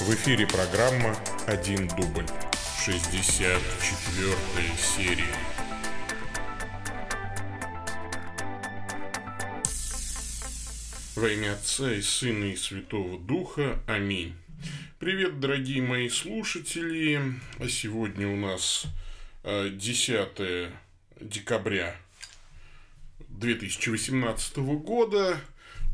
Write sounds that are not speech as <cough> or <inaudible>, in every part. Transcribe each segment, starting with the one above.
В эфире программа «Один дубль». 64 серия. Во имя Отца и Сына и Святого Духа. Аминь. Привет, дорогие мои слушатели. А сегодня у нас 10 э, декабря 2018 года.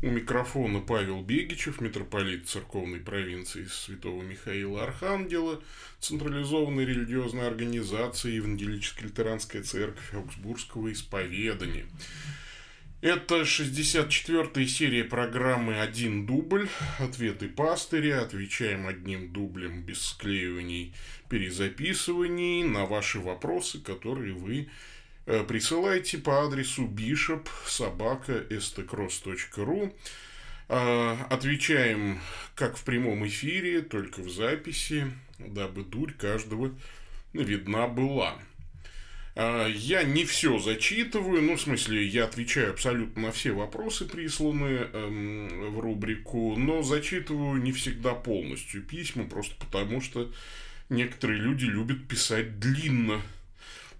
У микрофона Павел Бегичев, митрополит церковной провинции Святого Михаила Архангела, централизованной религиозной организации Евангелическая лютеранская церковь Аугсбургского исповедания. Это 64-я серия программы «Один дубль». Ответы пастыря. Отвечаем одним дублем без склеиваний, перезаписываний на ваши вопросы, которые вы присылайте по адресу bishop собака stcross.ru. Э, отвечаем как в прямом эфире, только в записи, дабы дурь каждого видна была. Э, я не все зачитываю, ну, в смысле, я отвечаю абсолютно на все вопросы, присланные эм, в рубрику, но зачитываю не всегда полностью письма, просто потому что некоторые люди любят писать длинно.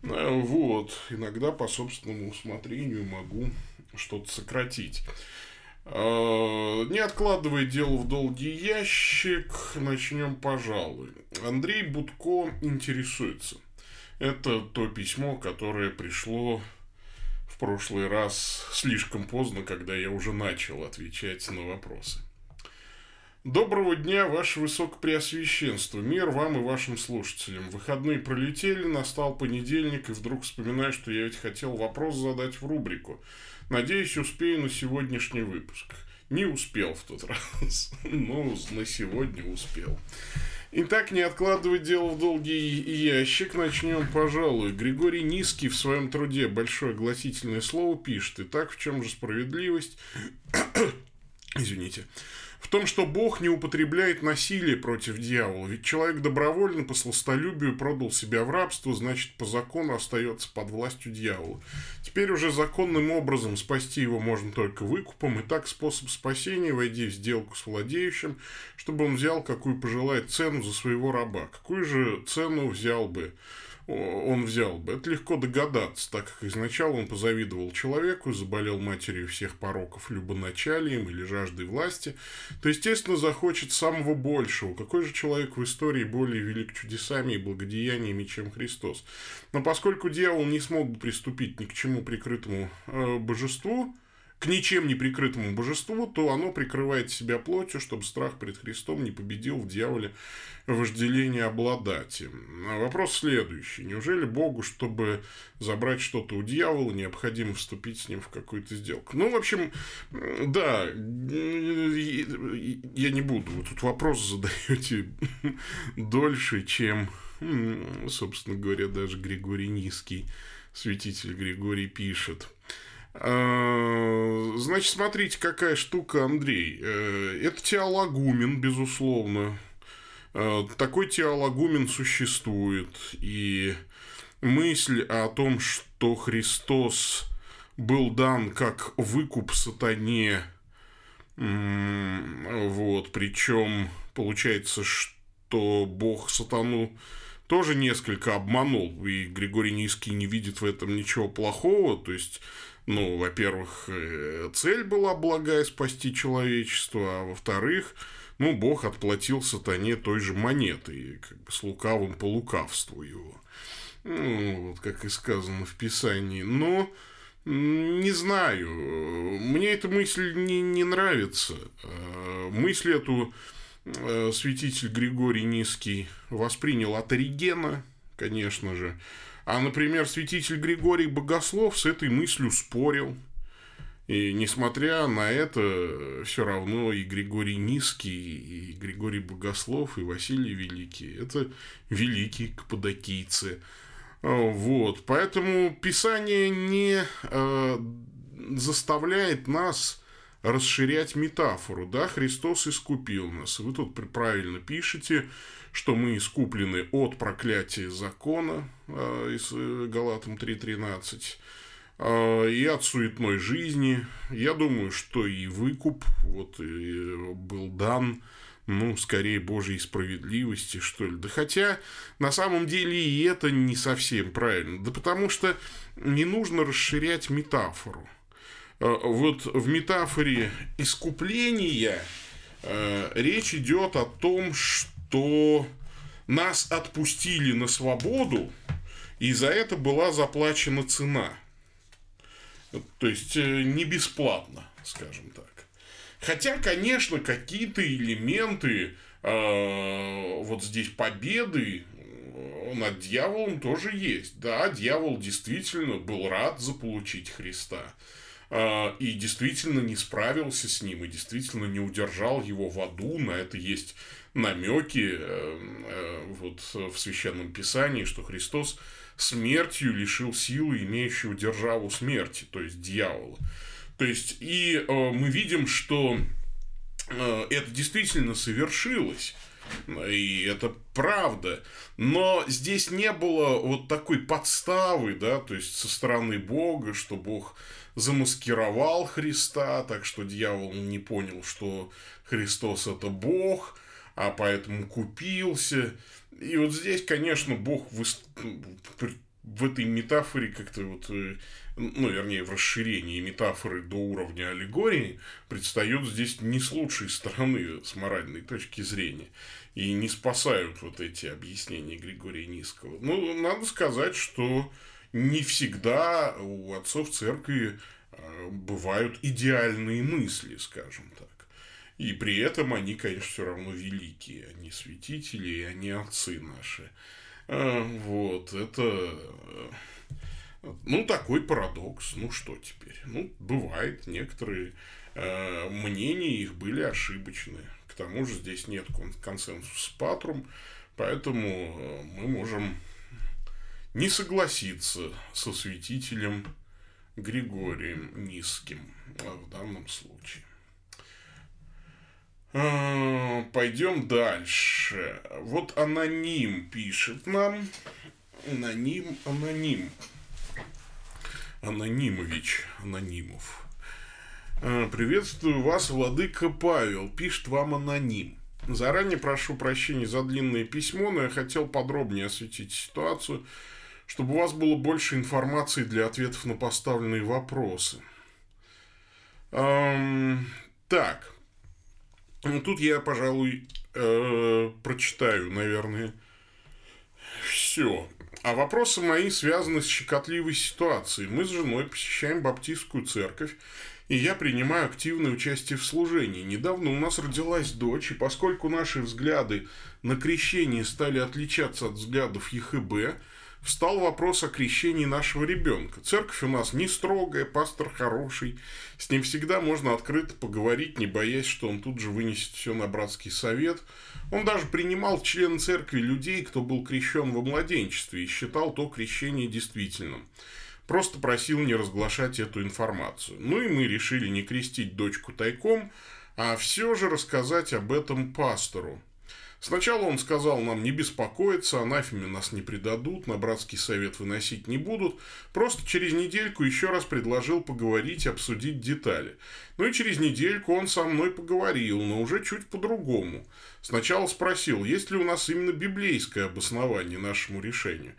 Э, вот, иногда по собственному усмотрению могу что-то сократить. Э, не откладывая дело в долгий ящик, начнем, пожалуй. Андрей Будко интересуется. Это то письмо, которое пришло в прошлый раз слишком поздно, когда я уже начал отвечать на вопросы. Доброго дня, Ваше Высокопреосвященство. Мир вам и вашим слушателям. Выходные пролетели, настал понедельник, и вдруг вспоминаю, что я ведь хотел вопрос задать в рубрику. Надеюсь, успею на сегодняшний выпуск. Не успел в тот <laughs> раз, но на сегодня успел. Итак, не откладывать дело в долгий ящик, начнем, пожалуй. Григорий Низкий в своем труде «Большое гласительное слово» пишет. Итак, в чем же справедливость? <coughs> Извините в том, что Бог не употребляет насилие против дьявола, ведь человек добровольно по сластолюбию продал себя в рабство, значит, по закону остается под властью дьявола. Теперь уже законным образом спасти его можно только выкупом, и так способ спасения – войди в сделку с владеющим, чтобы он взял, какую пожелает цену за своего раба. Какую же цену взял бы он взял бы. Это легко догадаться, так как изначально он позавидовал человеку, заболел матерью всех пороков любоначалием или жаждой власти, то, естественно, захочет самого большего. Какой же человек в истории более велик чудесами и благодеяниями, чем Христос? Но поскольку дьявол не смог бы приступить ни к чему прикрытому э, божеству, к ничем не прикрытому божеству, то оно прикрывает себя плотью, чтобы страх перед Христом не победил в дьяволе вожделение обладать им. Вопрос следующий. Неужели Богу, чтобы забрать что-то у дьявола, необходимо вступить с ним в какую-то сделку? Ну, в общем, да, я не буду. Вы тут вопрос задаете дольше, чем, собственно говоря, даже Григорий Низкий, святитель Григорий пишет. А, значит, смотрите, какая штука, Андрей. Э, это теологумен, безусловно. Э, такой теологумен существует. И мысль о том, что Христос был дан как выкуп сатане, вот, причем получается, что Бог сатану тоже несколько обманул, и Григорий Низкий не видит в этом ничего плохого, то есть ну, во-первых, э, цель была благая спасти человечество, а во-вторых, ну, Бог отплатил сатане той же монетой, как бы с лукавым по лукавству его. Ну, вот как и сказано в Писании. Но не знаю, мне эта мысль не, не нравится. А, мысль эту э, святитель Григорий Низкий воспринял от Оригена, конечно же. А, например, святитель Григорий Богослов с этой мыслью спорил. И несмотря на это, все равно и Григорий Низкий, и Григорий Богослов, и Василий Великий – это великие каппадокийцы. Вот. Поэтому Писание не э, заставляет нас расширять метафору. Да, Христос искупил нас. Вы тут правильно пишете, что мы искуплены от проклятия закона э, из э, Галатам 3.13 э, и от суетной жизни. Я думаю, что и выкуп вот, и был дан ну, скорее, Божьей справедливости, что ли. Да хотя, на самом деле, и это не совсем правильно. Да потому что не нужно расширять метафору. Э, вот в метафоре искупления речь идет о том, что нас отпустили на свободу, и за это была заплачена цена. То есть э, не бесплатно, скажем так. Хотя, конечно, какие-то элементы э, вот здесь победы э, над дьяволом тоже есть. Да, дьявол действительно был рад заполучить Христа. Э, и действительно не справился с ним, и действительно не удержал его в аду. На это есть намеки э, э, вот в Священном Писании, что Христос смертью лишил силы имеющего державу смерти, то есть дьявола. То есть, и э, мы видим, что это действительно совершилось. И это правда. Но здесь не было вот такой подставы, да, то есть со стороны Бога, что Бог замаскировал Христа, так что дьявол не понял, что Христос это Бог, а поэтому купился. И вот здесь, конечно, Бог в, в этой метафоре как-то вот э, ну, вернее, в расширении метафоры до уровня аллегории, предстает здесь не с лучшей стороны, с моральной точки зрения. И не спасают вот эти объяснения Григория Низкого. Ну, надо сказать, что не всегда у отцов церкви а, бывают идеальные мысли, скажем так. И при этом они, конечно, все равно великие. Они святители, и они отцы наши. А, вот, это ну, такой парадокс. Ну, что теперь? Ну, бывает. Некоторые мнения их были ошибочны. Тому же здесь нет консенсуса патрум, поэтому э, мы можем не согласиться со святителем Григорием Низким э, в данном случае. Э, пойдем дальше. Вот аноним пишет нам. Аноним, аноним. Анонимович, Анонимов. «Э, приветствую вас, владыка Павел, пишет вам аноним. Заранее прошу прощения за длинное письмо, но я хотел подробнее осветить ситуацию, чтобы у вас было больше информации для ответов на поставленные вопросы. Эм, так, ну, тут я, пожалуй, э, прочитаю, наверное, все. А вопросы мои связаны с щекотливой ситуацией. Мы с женой посещаем баптистскую церковь, и я принимаю активное участие в служении. Недавно у нас родилась дочь, и поскольку наши взгляды на крещение стали отличаться от взглядов ЕХБ, встал вопрос о крещении нашего ребенка. Церковь у нас не строгая, пастор хороший, с ним всегда можно открыто поговорить, не боясь, что он тут же вынесет все на братский совет – он даже принимал в члены церкви людей, кто был крещен во младенчестве и считал то крещение действительным. Просто просил не разглашать эту информацию. Ну и мы решили не крестить дочку тайком, а все же рассказать об этом пастору. Сначала он сказал нам не беспокоиться, анафеме нас не предадут, на братский совет выносить не будут. Просто через недельку еще раз предложил поговорить, обсудить детали. Ну и через недельку он со мной поговорил, но уже чуть по-другому. Сначала спросил, есть ли у нас именно библейское обоснование нашему решению.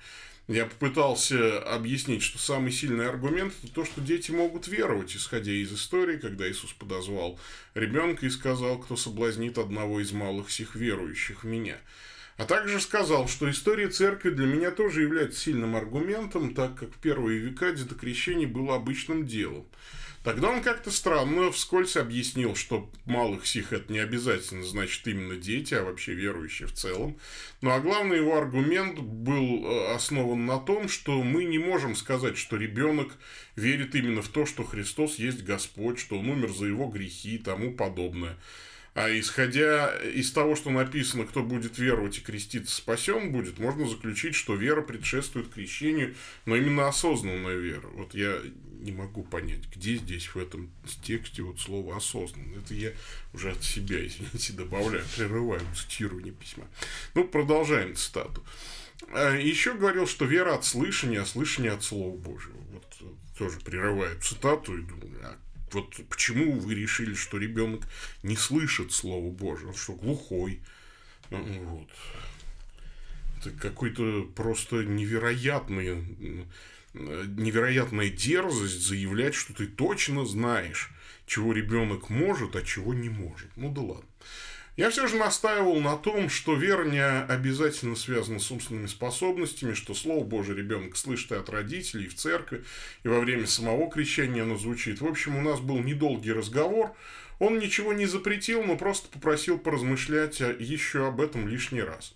Я попытался объяснить, что самый сильный аргумент – это то, что дети могут веровать, исходя из истории, когда Иисус подозвал ребенка и сказал, кто соблазнит одного из малых сих верующих в меня. А также сказал, что история церкви для меня тоже является сильным аргументом, так как в первые века детокрещение было обычным делом. Тогда он как-то странно вскользь объяснил, что малых сих это не обязательно значит именно дети, а вообще верующие в целом. Ну а главный его аргумент был э, основан на том, что мы не можем сказать, что ребенок верит именно в то, что Христос есть Господь, что он умер за его грехи и тому подобное. А исходя из того, что написано, кто будет веровать и креститься, спасен будет, можно заключить, что вера предшествует крещению, но именно осознанная вера. Вот я не могу понять, где здесь в этом тексте вот слово осознанно. Это я уже от себя, извините, добавляю, прерываю цитирование письма. Ну, продолжаем цитату. А, Еще говорил, что вера от слышания, а слышание от Слова Божьего. Вот тоже прерываю цитату и думаю, а вот почему вы решили, что ребенок не слышит Слово Божие, он что, глухой? Вот. Это какой-то просто невероятный, невероятная дерзость заявлять, что ты точно знаешь, чего ребенок может, а чего не может. Ну да ладно. Я все же настаивал на том, что вера не обязательно связана с умственными способностями, что Слово Божие ребенок слышит и от родителей, и в церкви, и во время самого крещения оно звучит. В общем, у нас был недолгий разговор. Он ничего не запретил, но просто попросил поразмышлять еще об этом лишний раз.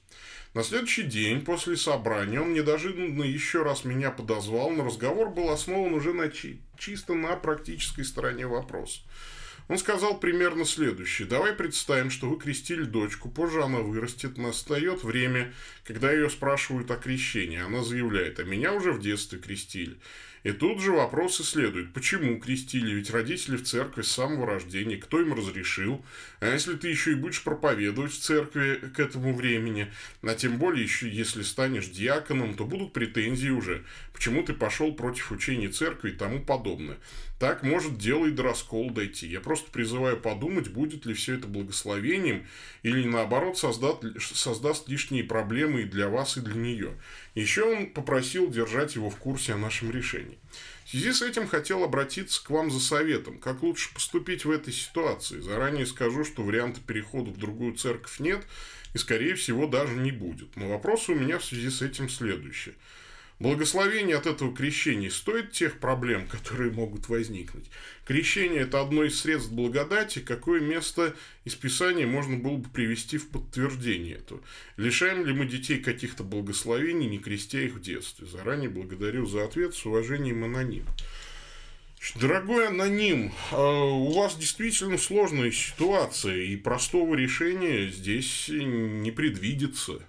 На следующий день после собрания он неожиданно еще раз меня подозвал, но разговор был основан уже на чи- чисто на практической стороне вопроса. Он сказал примерно следующее. Давай представим, что вы крестили дочку, позже она вырастет, настает время, когда ее спрашивают о крещении. Она заявляет, а меня уже в детстве крестили. И тут же вопросы следуют. Почему крестили? Ведь родители в церкви с самого рождения. Кто им разрешил? А если ты еще и будешь проповедовать в церкви к этому времени, а тем более еще если станешь диаконом, то будут претензии уже. Почему ты пошел против учения церкви и тому подобное. Так может дело и до раскола дойти. Я просто призываю подумать, будет ли все это благословением или наоборот создаст, создаст лишние проблемы и для вас, и для нее. Еще он попросил держать его в курсе о нашем решении. В связи с этим хотел обратиться к вам за советом, как лучше поступить в этой ситуации. Заранее скажу, что варианта перехода в другую церковь нет и, скорее всего, даже не будет. Но вопрос у меня в связи с этим следующий. Благословение от этого крещения стоит тех проблем, <laughs> которые могут возникнуть. Крещение – это одно из средств благодати, какое место из Писания можно было бы привести в подтверждение этого. Лишаем ли мы детей каких-то благословений, не крестя их в детстве? Заранее благодарю за ответ. С уважением, аноним. Дорогой аноним, а у вас действительно сложная ситуация, и простого решения здесь не предвидится.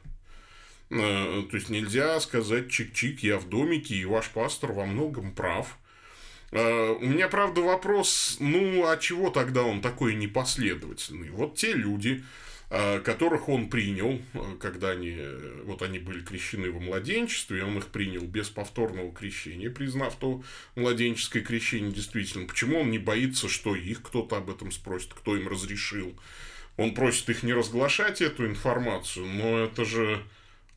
Э, то есть нельзя сказать чик-чик, я в домике, и ваш пастор во многом прав. Э, у меня, правда, вопрос, ну, а чего тогда он такой непоследовательный? Вот те люди, э, которых он принял, когда они, вот они были крещены во младенчестве, и он их принял без повторного крещения, признав то младенческое крещение действительно. Почему он не боится, что их кто-то об этом спросит, кто им разрешил? Он просит их не разглашать эту информацию, но это же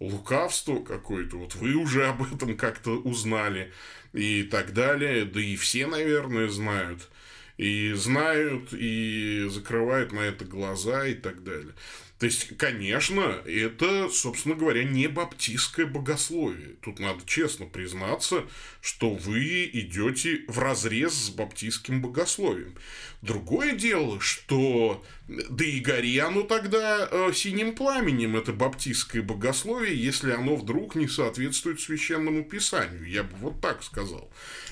лукавство какое-то, вот вы уже об этом как-то узнали и так далее, да и все, наверное, знают, и знают, и закрывают на это глаза и так далее. То есть, конечно, это, собственно говоря, не баптистское богословие. Тут надо честно признаться, что вы идете в разрез с баптистским богословием. Другое дело, что да и гори оно тогда э, синим пламенем, это баптистское богословие, если оно вдруг не соответствует священному писанию. Я бы вот так сказал.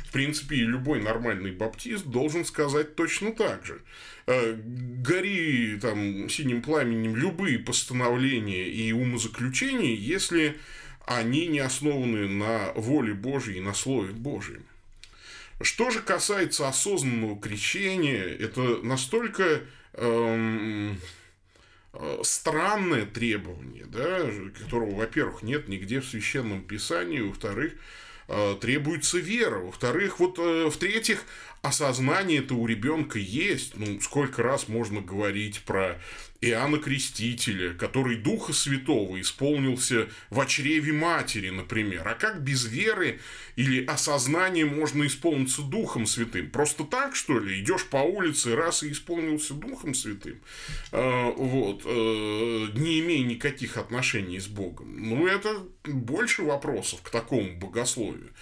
В принципе, любой нормальный баптист должен сказать точно так же. Э, гори там синим пламенем любые постановления и умозаключения, если они не основаны на воле Божьей и на Слове Божьем. Что же касается осознанного крещения, это настолько эм, э, странное требование, да, которого, во-первых, нет нигде в священном писании, во-вторых, э, требуется вера, во-вторых, вот э, в-третьих, осознание это у ребенка есть. Ну, сколько раз можно говорить про Иоанна Крестителя, который Духа Святого исполнился в чреве матери, например. А как без веры или осознания можно исполниться Духом Святым? Просто так, что ли? Идешь по улице, раз и исполнился Духом Святым? А, вот. А, не имея никаких отношений с Богом. Ну, это больше вопросов к такому богословию.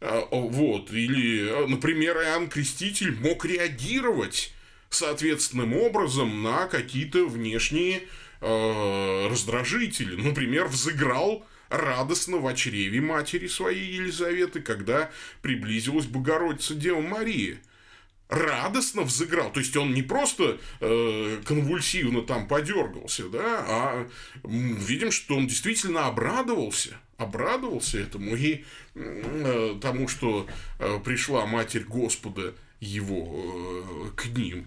А, вот. Или, например, Иоанн Креститель мог реагировать соответственным образом на какие-то внешние э, раздражители. Например, взыграл радостно в чреве матери своей Елизаветы, когда приблизилась Богородица Дева Мария. Радостно взыграл. То есть он не просто э, конвульсивно там подергался, да, а видим, что он действительно обрадовался. Обрадовался этому и э, тому, что э, пришла Матерь Господа его э, к ним.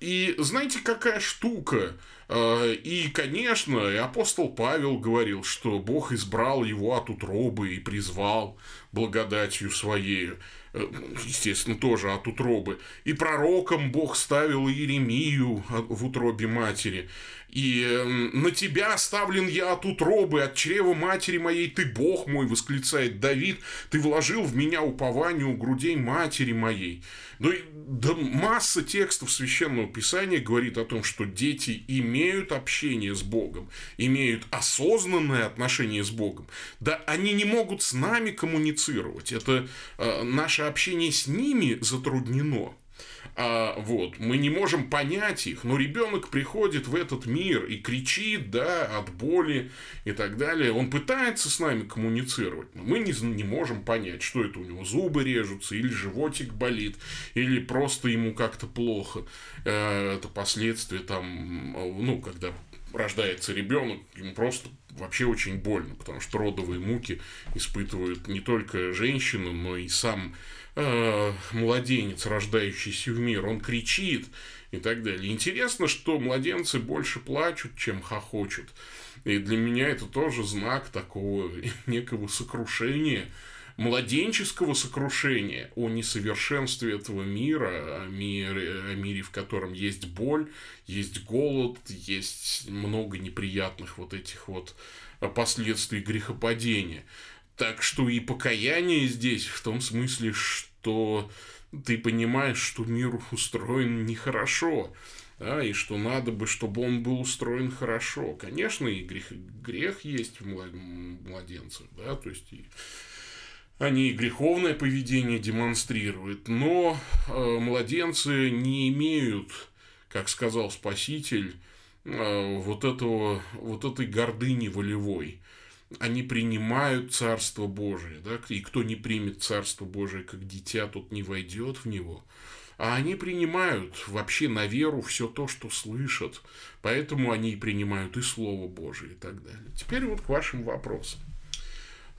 И знаете, какая штука? Э, и, конечно, и апостол Павел говорил, что Бог избрал его от утробы и призвал. благодатью своей, э, естественно, тоже от утробы. И пророком Бог ставил Иеремию в утробе матери. И эм, на тебя оставлен я от утробы, от чрева матери моей, ты Бог мой, восклицает Давид, ты вложил в меня упование у грудей матери моей. Ну, да масса текстов Священного Писания говорит о том, что дети имеют общение с Богом, имеют осознанное отношение с Богом. Да они не могут с нами коммуницировать. Это э, наше общение с ними затруднено. А, вот, мы не можем понять их, но ребенок приходит в этот мир и кричит, да, от боли и так далее. Он пытается с нами коммуницировать, но мы не, не можем понять, что это у него зубы режутся, или животик болит, или просто ему как-то плохо. Э, это последствия там, ну, когда рождается ребенок, ему просто вообще очень больно, потому что родовые муки испытывают не только женщина, но и сам э, младенец, рождающийся в мир, он кричит и так далее. Интересно, что младенцы больше плачут, чем хохочут. И для меня это тоже знак такого <laughs> некого сокрушения, младенческого сокрушения о несовершенстве этого мира, о мире, о мире, в котором есть боль, есть голод, есть много неприятных вот этих вот последствий грехопадения. Так что и покаяние здесь в том смысле, что ты понимаешь, что мир устроен нехорошо, да, и что надо бы, чтобы он был устроен хорошо. Конечно, и грех, грех есть в младенцах, да, то есть и они и греховное поведение демонстрируют, но э, младенцы не имеют, как сказал Спаситель, э, вот этого, вот этой гордыни волевой они принимают Царство Божие, да, и кто не примет Царство Божие как дитя, тот не войдет в него. А они принимают вообще на веру все то, что слышат. Поэтому они и принимают и Слово Божие и так далее. Теперь вот к вашим вопросам.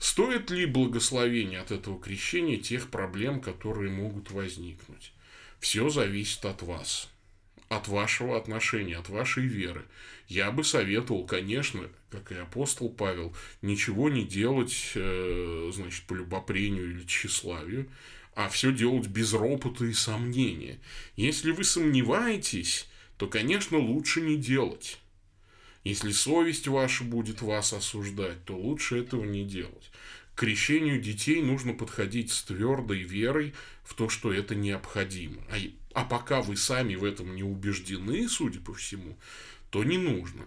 Стоит ли благословение от этого крещения тех проблем, которые могут возникнуть? Все зависит от вас от вашего отношения, от вашей веры. Я бы советовал, конечно, как и апостол Павел, ничего не делать, э, значит, по любопрению или тщеславию, а все делать без ропота и сомнения. Если вы сомневаетесь, то, конечно, лучше не делать. Если совесть ваша будет вас осуждать, то лучше этого не делать. К крещению детей нужно подходить с твердой верой в то, что это необходимо. А а пока вы сами в этом не убеждены, судя по всему, то не нужно.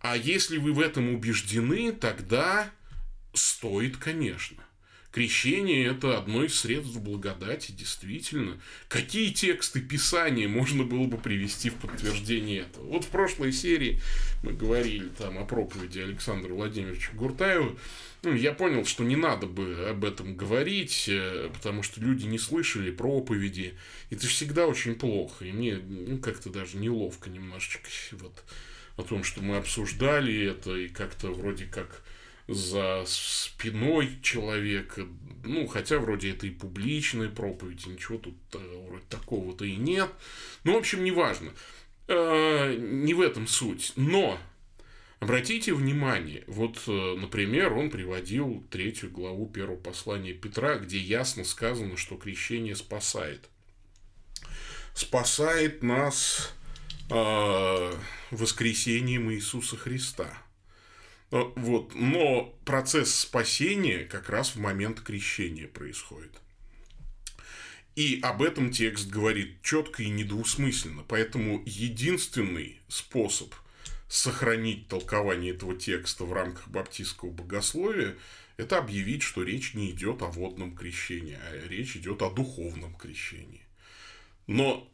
А если вы в этом убеждены, тогда стоит, конечно. Крещение – это одно из средств благодати, действительно. Какие тексты Писания можно было бы привести в подтверждение этого? Вот в прошлой серии мы говорили там о проповеди Александра Владимировича Гуртаева, ну, я понял, что не надо бы об этом говорить, э, потому что люди не слышали проповеди. Это всегда очень плохо. И мне ну, как-то даже неловко немножечко вот о том, что мы обсуждали это, и как-то вроде как за спиной человека. Ну, хотя вроде это и публичная проповедь, ничего тут э, вроде такого-то и нет. Ну, в общем, неважно. Э, не в этом суть. Но Обратите внимание, вот, э, например, он приводил третью главу первого послания Петра, где ясно сказано, что крещение спасает. Спасает нас э, воскресением Иисуса Христа. Э, вот. Но процесс спасения как раз в момент крещения происходит. И об этом текст говорит четко и недвусмысленно. Поэтому единственный способ – сохранить толкование этого текста в рамках баптистского богословия, это объявить, что речь не идет о водном крещении, а речь идет о духовном крещении. Но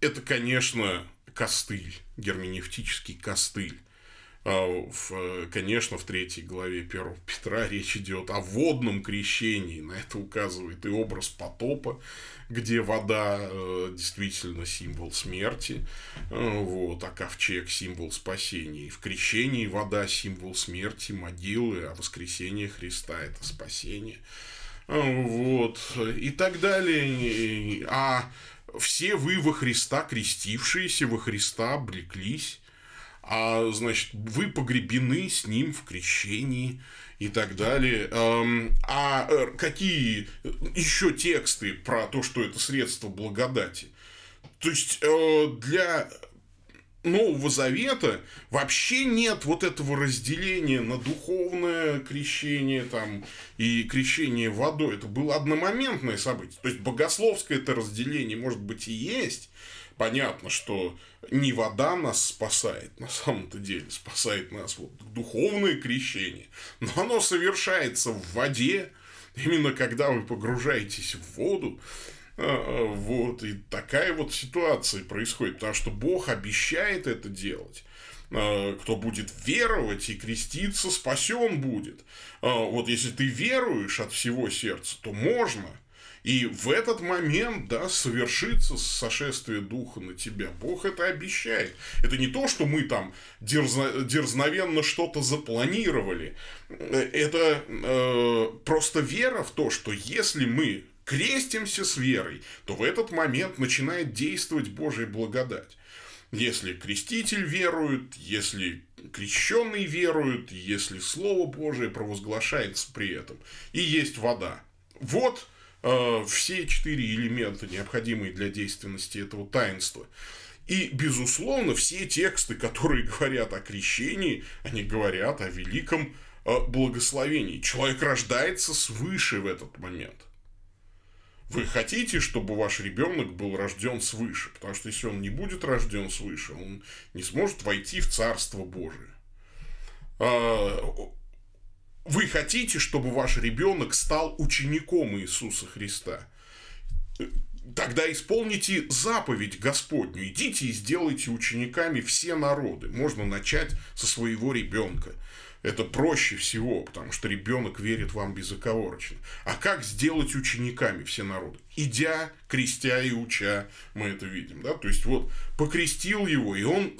это, конечно, костыль, герменевтический костыль. А, в, конечно, в третьей главе 1 Петра речь идет о водном крещении. На это указывает и образ потопа, где вода э, действительно символ смерти, э, вот, а ковчег символ спасения. И в крещении вода символ смерти, могилы, а воскресение Христа это спасение. Э, вот, и так далее. А все вы во Христа крестившиеся, во Христа облеклись. А, значит, вы погребены с ним в крещении и так далее. А э, какие еще тексты про то, что это средство благодати? То есть, э, для Нового Завета вообще нет вот этого разделения на духовное крещение там, и крещение водой. Это было одномоментное событие. То есть, богословское это разделение, может быть, и есть. Понятно, что не вода нас спасает, на самом-то деле, спасает нас вот духовное крещение. Но оно совершается в воде, именно когда вы погружаетесь в воду, а, вот, и такая вот ситуация происходит, потому что Бог обещает это делать. А, кто будет веровать и креститься, спасен будет. А, вот если ты веруешь от всего сердца, то можно. И в этот момент, да, совершится сошествие Духа на тебя. Бог это обещает. Это не то, что мы там дерзно, дерзновенно что-то запланировали. Это э, просто вера в то, что если мы крестимся с верой, то в этот момент начинает действовать Божья благодать. Если креститель верует, если крещенный верует, если Слово Божие провозглашается при этом, и есть вода. Вот все четыре элемента, необходимые для действенности этого таинства. И, безусловно, все тексты, которые говорят о крещении, они говорят о великом э, благословении. Человек рождается свыше в этот момент. Вы хотите, чтобы ваш ребенок был рожден свыше, потому что если он не будет рожден свыше, он не сможет войти в Царство Божие. Вы хотите, чтобы ваш ребенок стал учеником Иисуса Христа. Тогда исполните заповедь Господню. Идите и сделайте учениками все народы. Можно начать со своего ребенка. Это проще всего, потому что ребенок верит вам безоговорочно. А как сделать учениками все народы? Идя, крестя и уча, мы это видим. Да? То есть, вот покрестил его, и он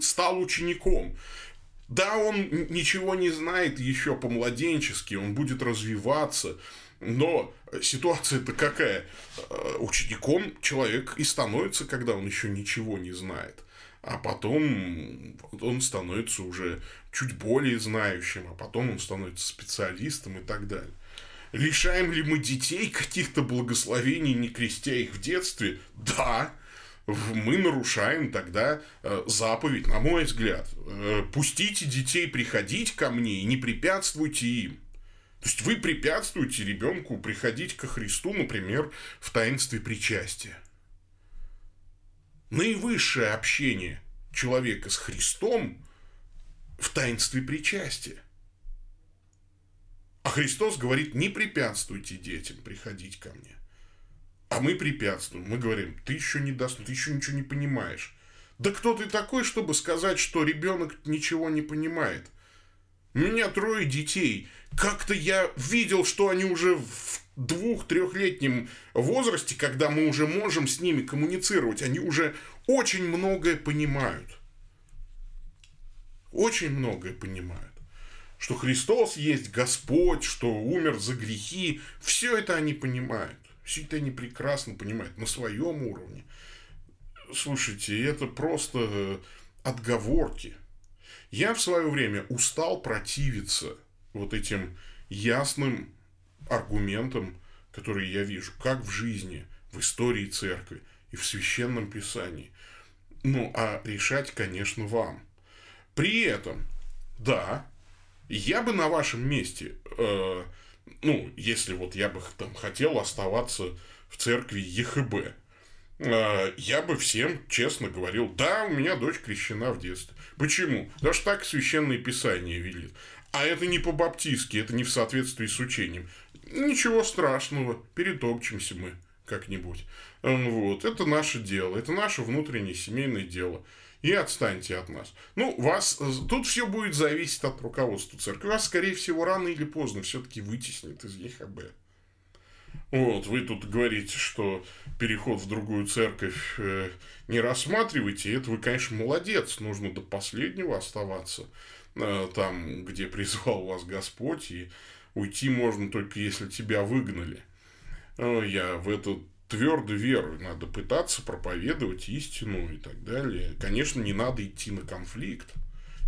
стал учеником. Да, он ничего не знает еще по-младенчески, он будет развиваться, но ситуация-то какая? Э, учеником человек и становится, когда он еще ничего не знает а потом он становится уже чуть более знающим, а потом он становится специалистом и так далее. Лишаем ли мы детей каких-то благословений, не крестя их в детстве? Да, мы нарушаем тогда э, заповедь, на мой взгляд. Э, пустите детей приходить ко мне и не препятствуйте им. То есть вы препятствуете ребенку приходить ко Христу, например, в таинстве причастия наивысшее общение человека с Христом в таинстве причастия. А Христос говорит, не препятствуйте детям приходить ко мне. А мы препятствуем. Мы говорим, ты еще не даст, ты еще ничего не понимаешь. Да кто ты такой, чтобы сказать, что ребенок ничего не понимает? У меня трое детей. Как-то я видел, что они уже в двух-трехлетнем возрасте, когда мы уже можем с ними коммуницировать, они уже очень многое понимают. Очень многое понимают. Что Христос есть Господь, что умер за грехи. Все это они понимают. Все это они прекрасно понимают на своем уровне. Слушайте, это просто отговорки. Я в свое время устал противиться вот этим ясным аргументам, которые я вижу, как в жизни, в истории церкви и в священном писании. Ну, а решать, конечно, вам. При этом, да, я бы на вашем месте, э, ну, если вот я бы там хотел оставаться в церкви ЕХБ, э, я бы всем честно говорил, да, у меня дочь крещена в детстве. Почему? Потому что так священное писание велит. А это не по-баптистски, это не в соответствии с учением. Ничего страшного, перетопчемся мы как-нибудь. Вот, это наше дело, это наше внутреннее семейное дело. И отстаньте от нас. Ну, вас, тут все будет зависеть от руководства церкви. Вас, скорее всего, рано или поздно все-таки вытеснит из ЕХБ. Вот, вы тут говорите, что переход в другую церковь э, не рассматриваете. Это вы, конечно, молодец. Нужно до последнего оставаться э, там, где призвал вас Господь. И уйти можно только, если тебя выгнали. Э, я в это твердо верую, надо пытаться проповедовать истину и так далее. Конечно, не надо идти на конфликт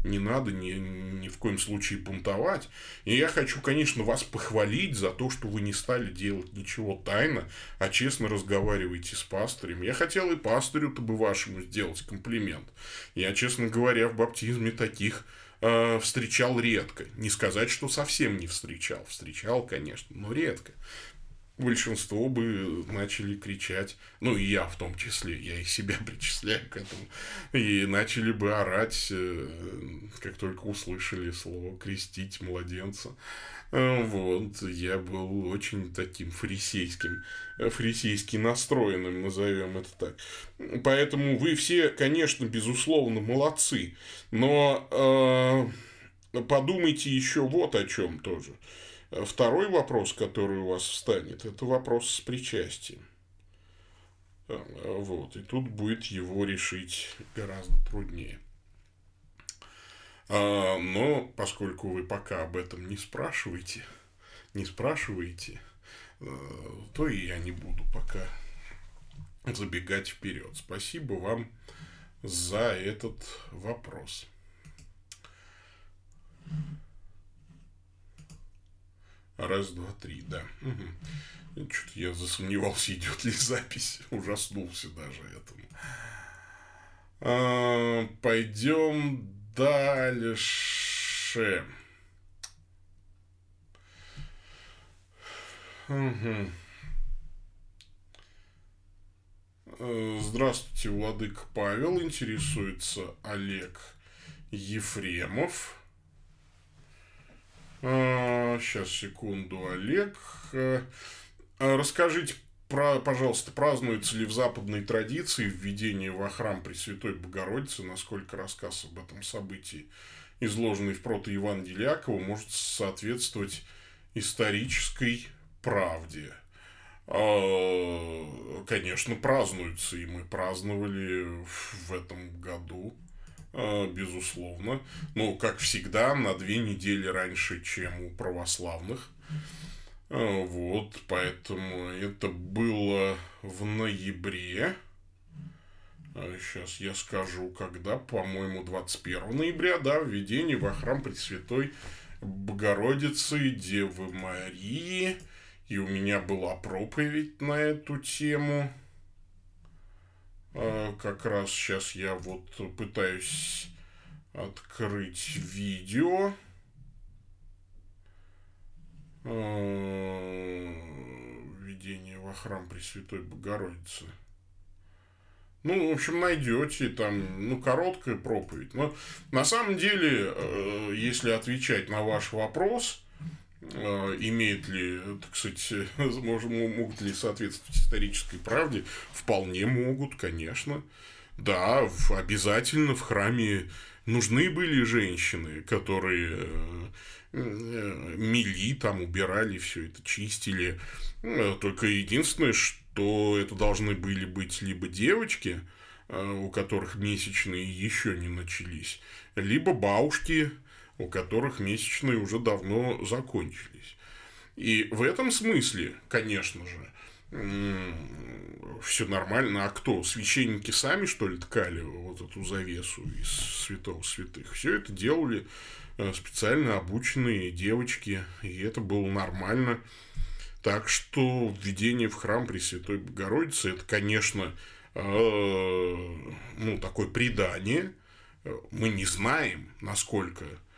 не надо ни, ни в коем случае бунтовать. И я хочу, конечно, вас похвалить за то, что вы не стали делать ничего тайно, а честно разговариваете с пастырем. Я хотел и пастырю-то бы вашему сделать комплимент. Я, честно говоря, в баптизме таких э, встречал редко. Не сказать, что совсем не встречал. Встречал, конечно, но редко большинство бы начали кричать, ну и я в том числе, я и себя <laughs> причисляю к этому, и начали бы орать, э, как только услышали слово «крестить младенца». Э, вот, я был очень таким фарисейским, э, фарисейски настроенным, назовем это так. Поэтому вы все, конечно, безусловно, молодцы, но э, подумайте еще вот о чем тоже. Второй вопрос, который у вас встанет, это вопрос с причастием. Вот, и тут будет его решить гораздо труднее. А, но поскольку вы пока об этом не спрашиваете, не спрашиваете, э, то и я не буду пока забегать вперед. Спасибо вам за этот вопрос. Раз, два, три, да. Угу. Что-то я засомневался, идет ли запись. Ужаснулся даже этому. А, пойдем дальше. Угу. Здравствуйте, Владык Павел. Интересуется Олег Ефремов. Сейчас, а, секунду, Олег. А, а, расскажите, про, пожалуйста, празднуется ли в западной традиции введение во храм Пресвятой Богородицы, насколько рассказ об этом событии, изложенный в протоевангелии Якова, может соответствовать исторической правде? Конечно, празднуется, и мы праздновали в этом году Э, безусловно. Ну, как всегда, на две недели раньше, чем у православных. Э, вот, поэтому это было в ноябре. Сейчас а я скажу, когда, по-моему, 21 ноября, да, введение во храм Пресвятой Богородицы Девы Марии. И у меня была проповедь на эту тему. А, как раз сейчас я вот пытаюсь открыть видео. А, введение во храм Пресвятой Богородицы. Ну, в общем, найдете там, ну, короткая проповедь. Но на самом деле, э, если отвечать на ваш вопрос, имеет ли, так сказать, <laughs> могут ли соответствовать исторической правде? Вполне могут, конечно. Да, обязательно в храме нужны были женщины, которые э, э, мели, там убирали все это, чистили. Э, только единственное, что это должны были быть либо девочки, у которых месячные еще не начались, либо бабушки, у которых месячные уже давно закончились. И в этом смысле, конечно же, все нормально. А кто? Священники сами, что ли, ткали вот эту завесу из святого святых? Все это делали э, специально обученные девочки, и это было нормально. Так что введение в храм Пресвятой Богородицы, это, конечно, э, ну, такое предание. Мы не знаем, насколько Э,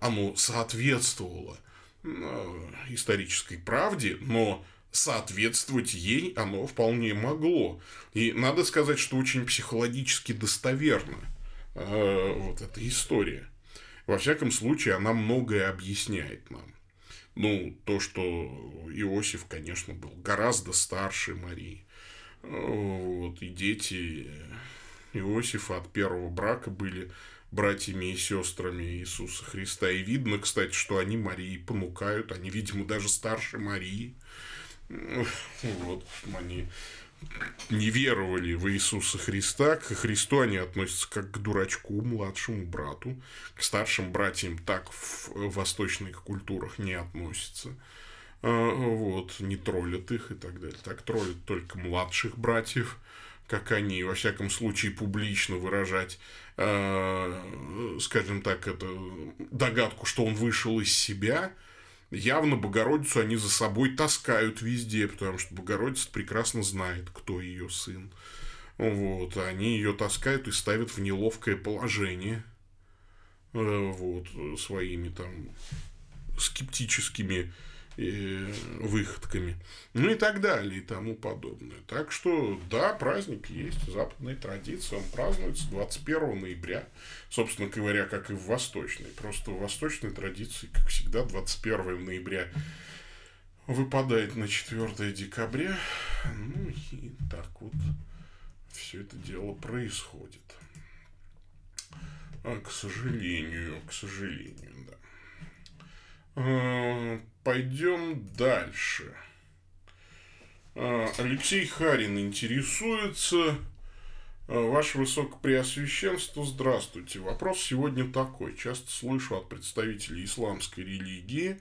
оно соответствовало э, исторической правде, но соответствовать ей оно вполне могло. И надо сказать, что очень психологически достоверна э, вот эта история. Во всяком случае, она многое объясняет нам. Ну, то, что Иосиф, конечно, был гораздо старше Марии. Вот, и дети Иосифа от первого брака были братьями и сестрами Иисуса Христа. И видно, кстати, что они Марии понукают, они, видимо, даже старше Марии. Вот, они не веровали в Иисуса Христа, к Христу они относятся как к дурачку, младшему брату. К старшим братьям так в восточных культурах не относятся. а, вот, не троллят их и так далее. Так троллят только младших братьев, как они, во всяком случае, публично выражать, э, скажем так, это догадку, что он вышел из себя, явно Богородицу они за собой таскают везде, потому что Богородица прекрасно знает, кто ее сын. Вот, они ее таскают и ставят в неловкое положение э, вот, своими там скептическими выходками, ну и так далее и тому подобное. Так что, да, праздник есть, западная традиция, он празднуется 21 ноября, собственно говоря, как и в восточной. Просто в восточной традиции, как всегда, 21 ноября выпадает на 4 декабря, ну и так вот все это дело происходит. А, к сожалению, к сожалению, да. Пойдем дальше. А, Алексей Харин интересуется. А, Ваше Высокопреосвященство, здравствуйте. Вопрос сегодня такой. Часто слышу от представителей исламской религии,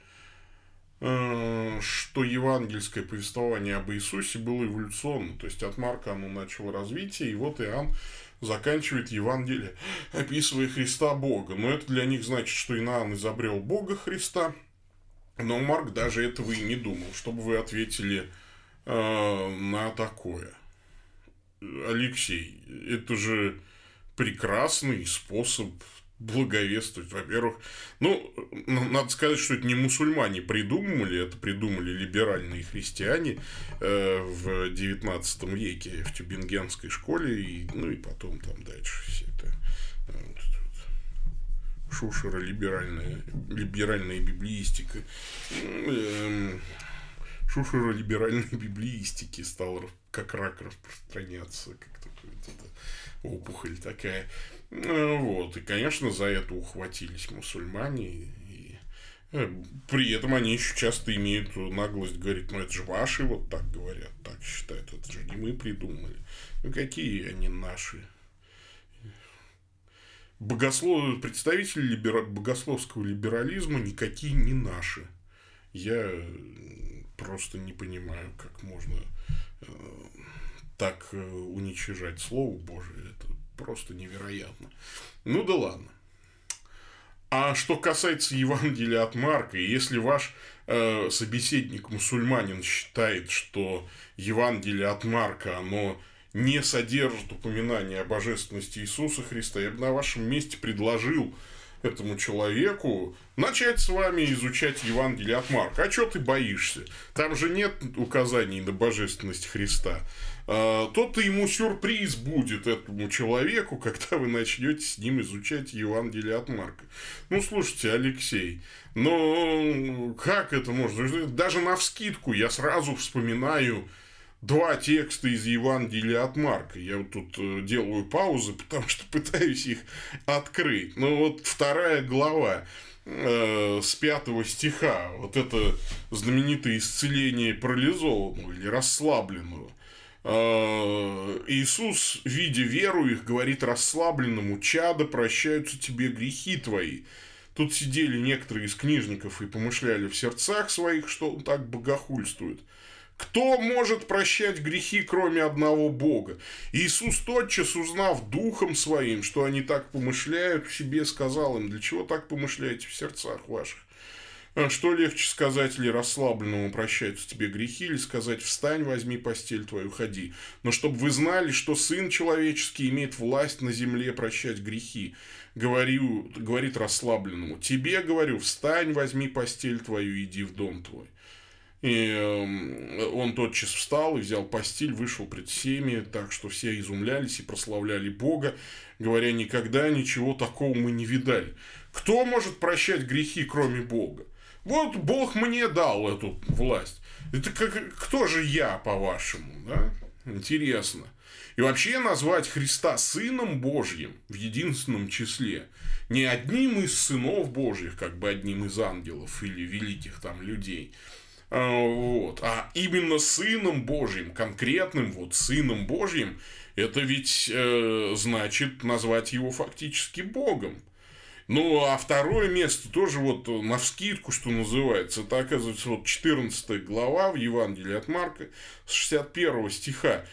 а, что евангельское повествование об Иисусе было эволюционно. То есть от Марка оно начало развитие, и вот Иоанн заканчивает Евангелие, описывая Христа Бога. Но это для них значит, что Иоанн изобрел Бога Христа – но Марк даже этого и не думал, чтобы вы ответили э, на такое. Алексей, это же прекрасный способ благовествовать. Во-первых, ну, надо сказать, что это не мусульмане придумали, это придумали либеральные христиане э, в 19 веке в Тюбингенской школе, и, ну и потом там дальше все это Шушера либеральная, либеральная библиистика. Эм, Шушера либеральной <laughs> библиистики стал как рак распространяться, как такая опухоль такая. Э, вот. И, конечно, за это ухватились мусульмане. И э, при этом они еще часто имеют наглость говорить, ну это же ваши вот так говорят, так считают, это же не мы придумали. Ну какие они наши? Богослов... представители либера... богословского либерализма никакие не наши. Я просто не понимаю, как можно э, так э, уничижать Слово Божие. Это просто невероятно. Ну да ладно. А что касается Евангелия от Марка, если ваш э, собеседник мусульманин считает, что Евангелие от Марка, оно не содержит упоминания о божественности Иисуса Христа, я бы на вашем месте предложил этому человеку начать с вами изучать Евангелие от Марка. А что ты боишься? Там же нет указаний на божественность Христа. А, то-то ему сюрприз будет этому человеку, когда вы начнете с ним изучать Евангелие от Марка. Ну, слушайте, Алексей, ну, как это можно? Даже на вскидку я сразу вспоминаю два текста из Евангелия от Марка. Я вот тут э, делаю паузы, <laughs> потому что пытаюсь их открыть. Ну вот вторая глава э, с пятого стиха, вот это знаменитое исцеление парализованного или расслабленного. Э, Иисус, видя веру их, говорит расслабленному, чада, прощаются тебе грехи твои. Тут сидели некоторые из книжников и помышляли в сердцах своих, что он так богохульствует – кто может прощать грехи, кроме одного Бога? Иисус тотчас, узнав духом своим, что они так помышляют, в себе сказал им, для чего так помышляете в сердцах ваших? А что легче сказать ли расслабленному прощаются тебе грехи, или сказать встань, возьми постель твою, ходи. Но чтобы вы знали, что Сын Человеческий имеет власть на земле прощать грехи. Говорю, говорит расслабленному, тебе говорю, встань, возьми постель твою, иди в дом твой. И эм, он тотчас встал и взял постель, вышел пред всеми, так что все изумлялись и прославляли Бога, говоря, никогда ничего такого мы не видали. Кто может прощать грехи, кроме Бога? Вот Бог мне дал эту власть. Это как, кто же я, по-вашему, да? Интересно. И вообще назвать Христа Сыном Божьим в единственном числе, не одним из сынов Божьих, как бы одним из ангелов или великих там людей, вот. А именно Сыном Божьим, конкретным вот Сыном Божьим, это ведь э, значит назвать его фактически Богом. Ну, а второе место тоже вот на вскидку, что называется, это, оказывается, вот 14 глава в Евангелии от Марка с 61 стиха.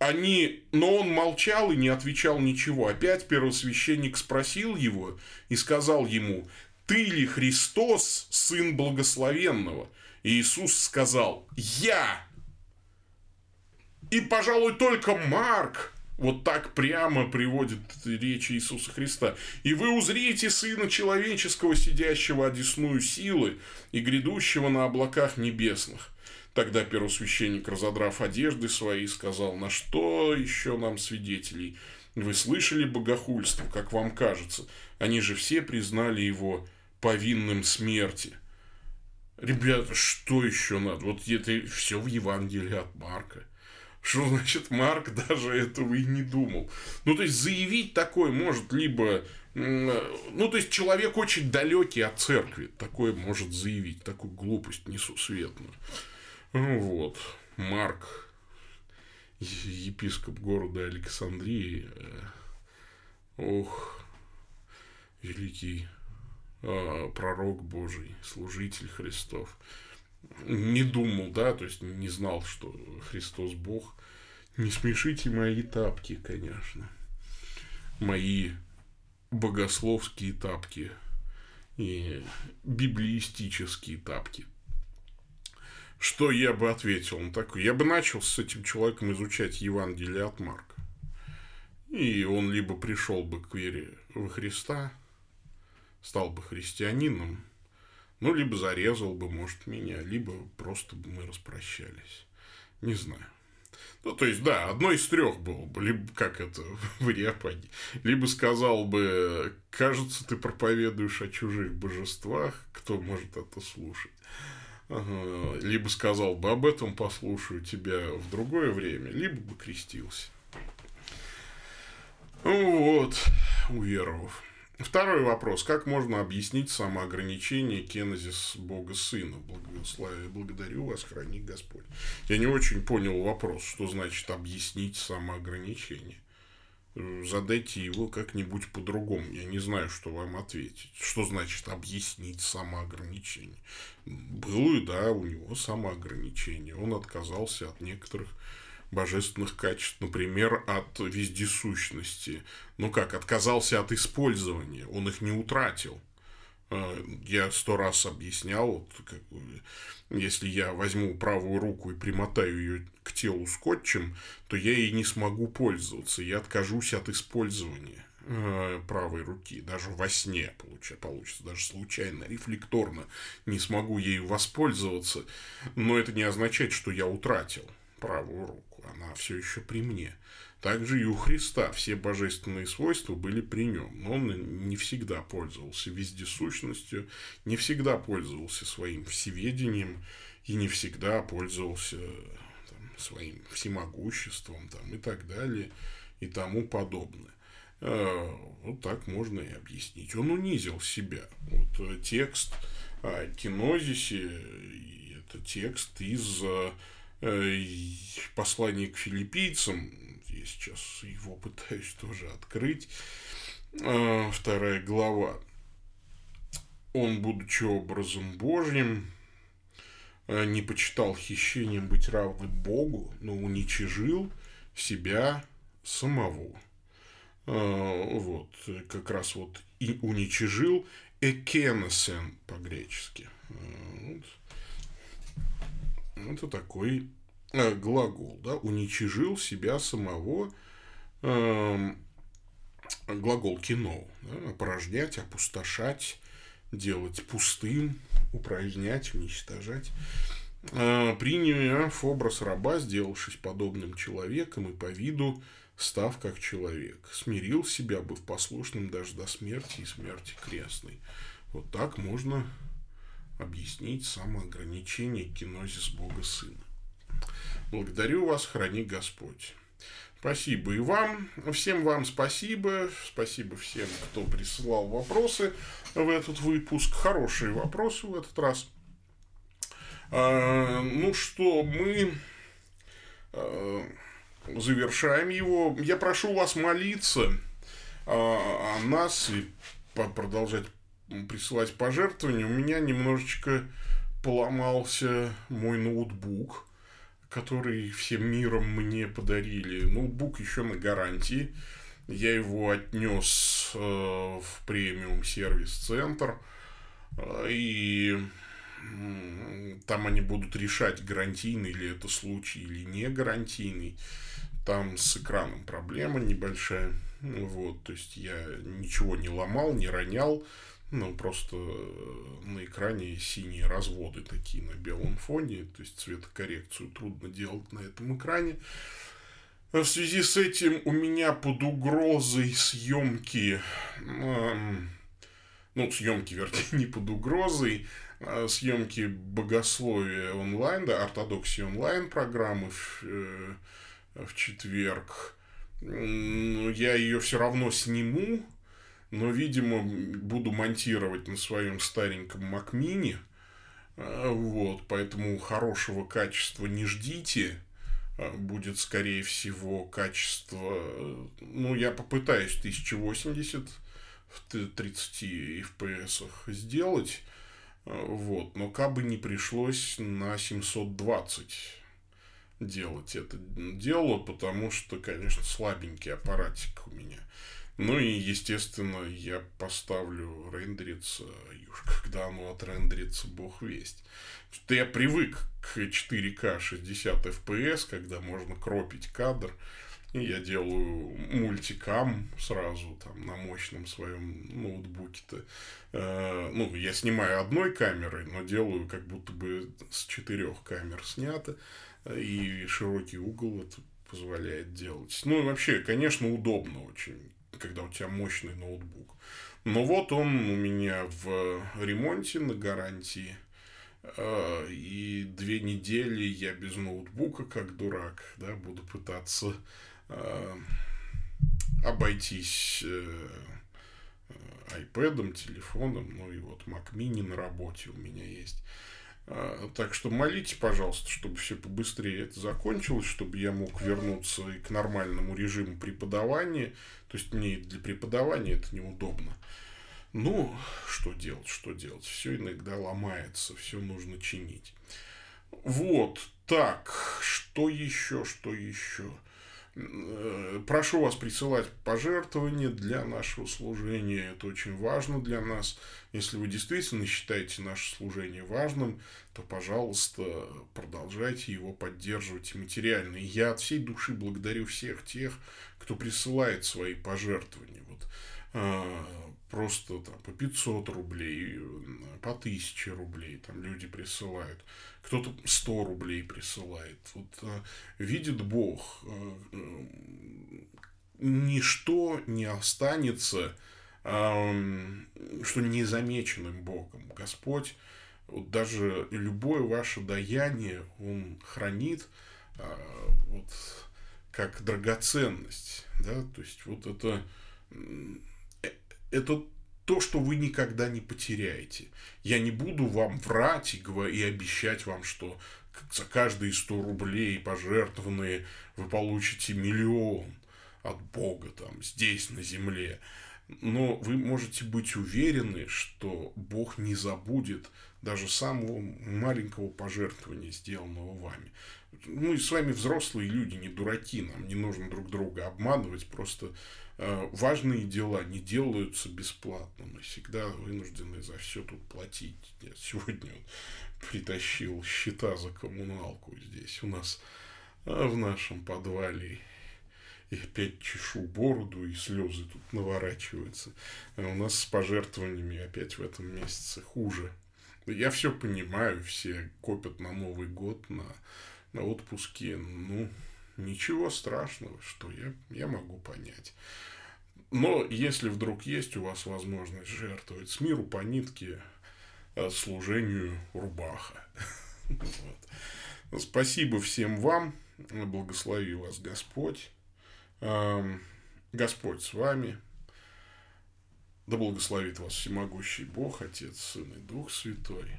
Они, но он молчал и не отвечал ничего. Опять первосвященник спросил его и сказал ему, «Ты ли Христос, Сын Благословенного?» И Иисус сказал, «Я!» И, пожалуй, только Марк вот так прямо приводит речь Иисуса Христа. «И вы узрите Сына Человеческого, сидящего одесную силы и грядущего на облаках небесных». Тогда первосвященник, разодрав одежды свои, сказал, «На что еще нам свидетелей? Вы слышали богохульство, как вам кажется? Они же все признали его повинным смерти». Ребята, что еще надо? Вот это все в Евангелии от Марка. Что значит Марк даже этого и не думал? Ну, то есть, заявить такое может либо... Ну, то есть, человек очень далекий от церкви такое может заявить, такую глупость несусветную. Ну, вот, Марк, епископ города Александрии, э, ох, великий пророк Божий, служитель Христов не думал, да, то есть не знал, что Христос Бог. Не смешите мои тапки, конечно. Мои богословские тапки и библиистические тапки. Что я бы ответил? Он такой, я бы начал с этим человеком изучать Евангелие от Марка. И он либо пришел бы к вере во Христа, стал бы христианином, ну, либо зарезал бы, может, меня, либо просто бы мы распрощались. Не знаю. Ну, то есть, да, одно из трех было бы, либо как это <laughs> в Ириапаге, либо сказал бы, кажется, ты проповедуешь о чужих божествах, кто может это слушать. Либо сказал бы, об этом послушаю тебя в другое время, либо бы крестился. Вот, уверовав. Второй вопрос. Как можно объяснить самоограничение кенезис Бога Сына? Благословие, благодарю вас, храни Господь. Я не очень понял вопрос, что значит объяснить самоограничение. Задайте его как-нибудь по-другому. Я не знаю, что вам ответить. Что значит объяснить самоограничение? Было, да, у него самоограничение. Он отказался от некоторых божественных качеств, например, от вездесущности. Ну как, отказался от использования, он их не утратил. Э, я сто раз объяснял, вот, как, если я возьму правую руку и примотаю ее к телу скотчем, то я ей не смогу пользоваться, я откажусь от использования э, правой руки, даже во сне получится, даже случайно, рефлекторно не смогу ею воспользоваться, но это не означает, что я утратил правую руку она все еще при мне. Также и у Христа все божественные свойства были при нем, но он не всегда пользовался вездесущностью, не всегда пользовался своим всеведением и не всегда пользовался там, своим всемогуществом там, и так далее и тому подобное. Э, вот так можно и объяснить. Он унизил себя. Вот э, текст о кинозисе, это текст из э, Э, послание к филиппийцам, я сейчас его пытаюсь тоже открыть, э, вторая глава. Он, будучи образом Божьим, э, не почитал хищением быть равным Богу, но уничижил себя самого. Вот, как раз вот и уничижил экенесен по-гречески. Вот это такой э, глагол, да, уничижил себя самого, э, глагол кино, да, опорожнять, опустошать, делать пустым, упразднять, уничтожать. Э, приняв образ раба, сделавшись подобным человеком и по виду став как человек, смирил себя, быв послушным даже до смерти и смерти крестной. Вот так можно объяснить самоограничение кинозис Бога Сына. Благодарю вас, храни Господь. Спасибо и вам. Всем вам спасибо. Спасибо всем, кто присылал вопросы в этот выпуск. Хорошие вопросы в этот раз. А, ну что, мы а, завершаем его. Я прошу вас молиться а, о нас и продолжать присылать пожертвования, у меня немножечко поломался мой ноутбук, который всем миром мне подарили. Ноутбук еще на гарантии. Я его отнес э, в премиум сервис-центр. Э, и там они будут решать, гарантийный ли это случай или не гарантийный. Там с экраном проблема небольшая. Вот, то есть я ничего не ломал, не ронял. Ну, просто э, на экране синие разводы такие на белом фоне. То есть цветокоррекцию трудно делать на этом экране. В связи с этим у меня под угрозой съемки, ну, съемки, вернее, <laughs> не под угрозой, а съемки богословия онлайн, да, ортодоксии онлайн программы в, э, в четверг. Я ее все равно сниму, но, видимо, буду монтировать на своем стареньком Макмине. А, вот, поэтому хорошего качества не ждите. А, будет, скорее всего, качество... Ну, я попытаюсь 1080 в 30 FPS сделать. А, вот, но как бы не пришлось на 720 делать это дело, потому что, конечно, слабенький аппаратик у меня. Ну и, естественно, я поставлю рендериться, и уж когда оно отрендерится, бог весть. Что я привык к 4К 60 FPS, когда можно кропить кадр. И я делаю мультикам сразу там на мощном своем ноутбуке-то. Э, ну, я снимаю одной камерой, но делаю как будто бы с четырех камер снято. И широкий угол это позволяет делать. Ну, и вообще, конечно, удобно очень когда у тебя мощный ноутбук. Но вот он у меня в ремонте на гарантии. А, и две недели я без ноутбука, как дурак, да, буду пытаться э, обойтись э, iPad, телефоном, ну и вот Mac Mini на работе у меня есть. А, так что молите, пожалуйста, чтобы все побыстрее это закончилось, чтобы я мог вернуться и к нормальному режиму преподавания. То есть мне для преподавания это неудобно. Ну, что делать, что делать? Все иногда ломается, все нужно чинить. Вот, так, что еще, что еще? Э, прошу вас присылать пожертвования для нашего служения. Это очень важно для нас. Если вы действительно считаете наше служение важным, то, пожалуйста, продолжайте его поддерживать материально. И я от всей души благодарю всех тех, кто присылает свои пожертвования. Вот, э, просто там по 500 рублей, по 1000 рублей там люди присылают. Кто-то 100 рублей присылает. Вот э, видит Бог, э, э, ничто не останется, что незамеченным Богом. Господь вот даже любое ваше даяние Он хранит вот, как драгоценность. Да? То есть вот это это то, что вы никогда не потеряете. Я не буду вам врать и, и обещать вам, что за каждые 100 рублей пожертвованные вы получите миллион от Бога там здесь, на земле. Но вы можете быть уверены, что Бог не забудет даже самого маленького пожертвования, сделанного вами. Мы с вами взрослые люди, не дураки, нам не нужно друг друга обманывать, просто Э, важные дела не делаются бесплатно. Мы всегда вынуждены за все тут платить. Я сегодня притащил счета за коммуналку здесь у нас а в нашем подвале. И опять чешу бороду, и слезы тут наворачиваются. А у нас с пожертвованиями опять в этом месяце хуже. Я все понимаю, все копят на Новый год, на, на отпуске. Ну, ничего страшного, что я, я могу понять. Но если вдруг есть у вас возможность жертвовать с миру по нитке э, служению рубаха. <laughs> Спасибо всем вам. Благослови вас Господь. Господь с вами. Да благословит вас всемогущий Бог, Отец, Сын и Дух Святой.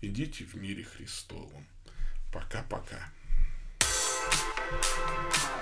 Идите в мире Христовом. Пока-пока. thank you